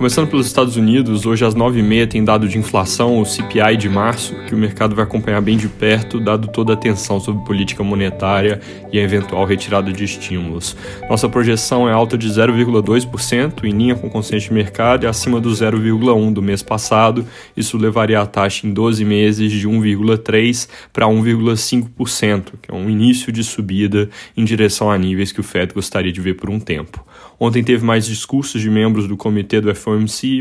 Começando pelos Estados Unidos, hoje às 9h30 tem dado de inflação, o CPI de março, que o mercado vai acompanhar bem de perto, dado toda a atenção sobre política monetária e a eventual retirada de estímulos. Nossa projeção é alta de 0,2%, em linha com o consenso de mercado e acima do 0,1% do mês passado. Isso levaria a taxa em 12 meses de 1,3% para 1,5%, que é um início de subida em direção a níveis que o Fed gostaria de ver por um tempo. Ontem teve mais discursos de membros do comitê do FOMC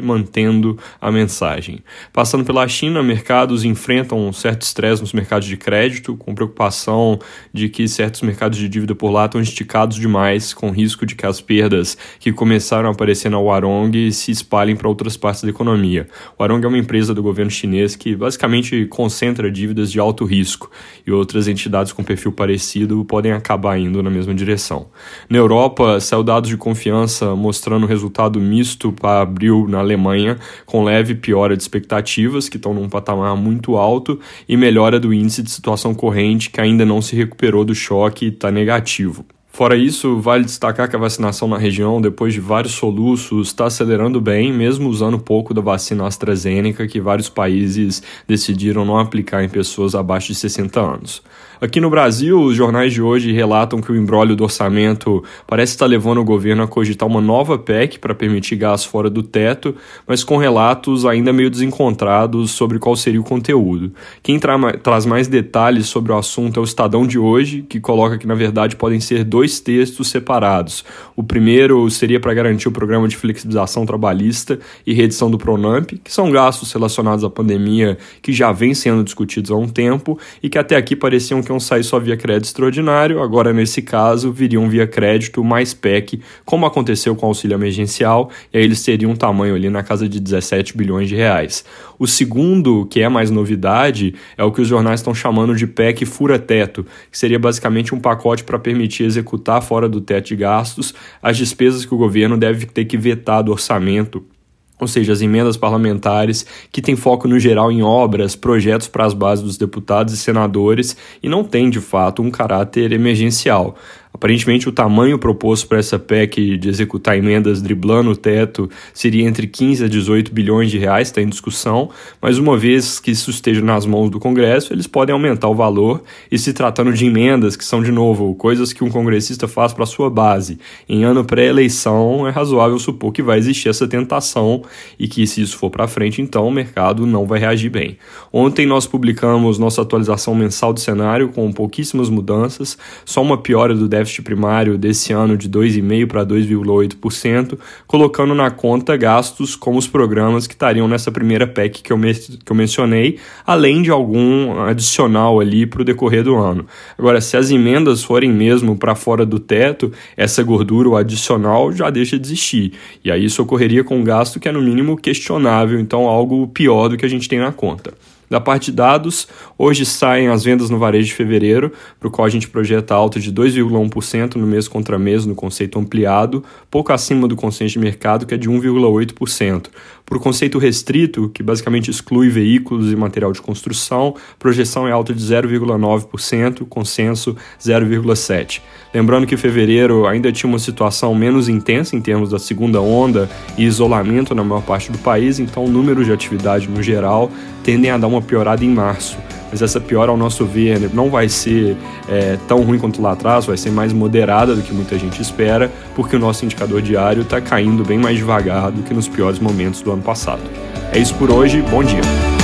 mantendo a mensagem. Passando pela China, mercados enfrentam um certo estresse nos mercados de crédito, com preocupação de que certos mercados de dívida por lá estão esticados demais, com risco de que as perdas que começaram a aparecer na Warong se espalhem para outras partes da economia. Warong é uma empresa do governo chinês que basicamente concentra dívidas de alto risco e outras entidades com perfil parecido podem acabar indo na mesma direção. Na Europa, saiu dados de confiança mostrando resultado misto para abril na Alemanha, com leve piora de expectativas, que estão num patamar muito alto, e melhora do índice de situação corrente, que ainda não se recuperou do choque e está negativo. Fora isso, vale destacar que a vacinação na região, depois de vários soluços, está acelerando bem, mesmo usando pouco da vacina AstraZeneca, que vários países decidiram não aplicar em pessoas abaixo de 60 anos. Aqui no Brasil, os jornais de hoje relatam que o embrólio do orçamento parece estar levando o governo a cogitar uma nova PEC para permitir gás fora do teto, mas com relatos ainda meio desencontrados sobre qual seria o conteúdo. Quem tra traz mais detalhes sobre o assunto é o Estadão de hoje, que coloca que na verdade podem ser dois textos separados. O primeiro seria para garantir o programa de flexibilização trabalhista e reedição do Pronamp, que são gastos relacionados à pandemia que já vêm sendo discutidos há um tempo e que até aqui pareciam que iam sair só via crédito extraordinário, agora nesse caso viriam via crédito mais PEC, como aconteceu com o auxílio emergencial, e aí eles teriam um tamanho ali na casa de 17 bilhões de reais. O segundo, que é mais novidade, é o que os jornais estão chamando de PEC fura-teto, que seria basicamente um pacote para permitir executar fora do teto de gastos as despesas que o governo deve ter que vetar do orçamento ou seja, as emendas parlamentares, que têm foco no geral em obras, projetos para as bases dos deputados e senadores e não tem, de fato, um caráter emergencial. Aparentemente, o tamanho proposto para essa PEC de executar emendas driblando o teto seria entre 15 a 18 bilhões de reais, está em discussão, mas uma vez que isso esteja nas mãos do Congresso, eles podem aumentar o valor e se tratando de emendas que são, de novo, coisas que um congressista faz para sua base. Em ano pré-eleição, é razoável supor que vai existir essa tentação e que, se isso for para frente, então o mercado não vai reagir bem. Ontem nós publicamos nossa atualização mensal do cenário com pouquíssimas mudanças, só uma piora do déficit primário desse ano de 2,5% para 2,8%, colocando na conta gastos como os programas que estariam nessa primeira PEC que eu, que eu mencionei, além de algum adicional ali para o decorrer do ano. Agora, se as emendas forem mesmo para fora do teto, essa gordura, o adicional, já deixa de existir. E aí isso ocorreria com um gasto que é no mínimo questionável, então algo pior do que a gente tem na conta. Da parte de dados, hoje saem as vendas no varejo de fevereiro, para o qual a gente projeta alta de 2,1% no mês contra mês no conceito ampliado, pouco acima do consenso de mercado, que é de 1,8%. O conceito restrito, que basicamente exclui veículos e material de construção, projeção é alta de 0,9%, consenso 0,7%. Lembrando que fevereiro ainda tinha uma situação menos intensa em termos da segunda onda e isolamento na maior parte do país, então o número de atividade no geral tendem a dar uma piorada em março. Mas essa piora, ao nosso ver, não vai ser é, tão ruim quanto lá atrás, vai ser mais moderada do que muita gente espera, porque o nosso indicador diário está caindo bem mais devagar do que nos piores momentos do ano passado. É isso por hoje, bom dia!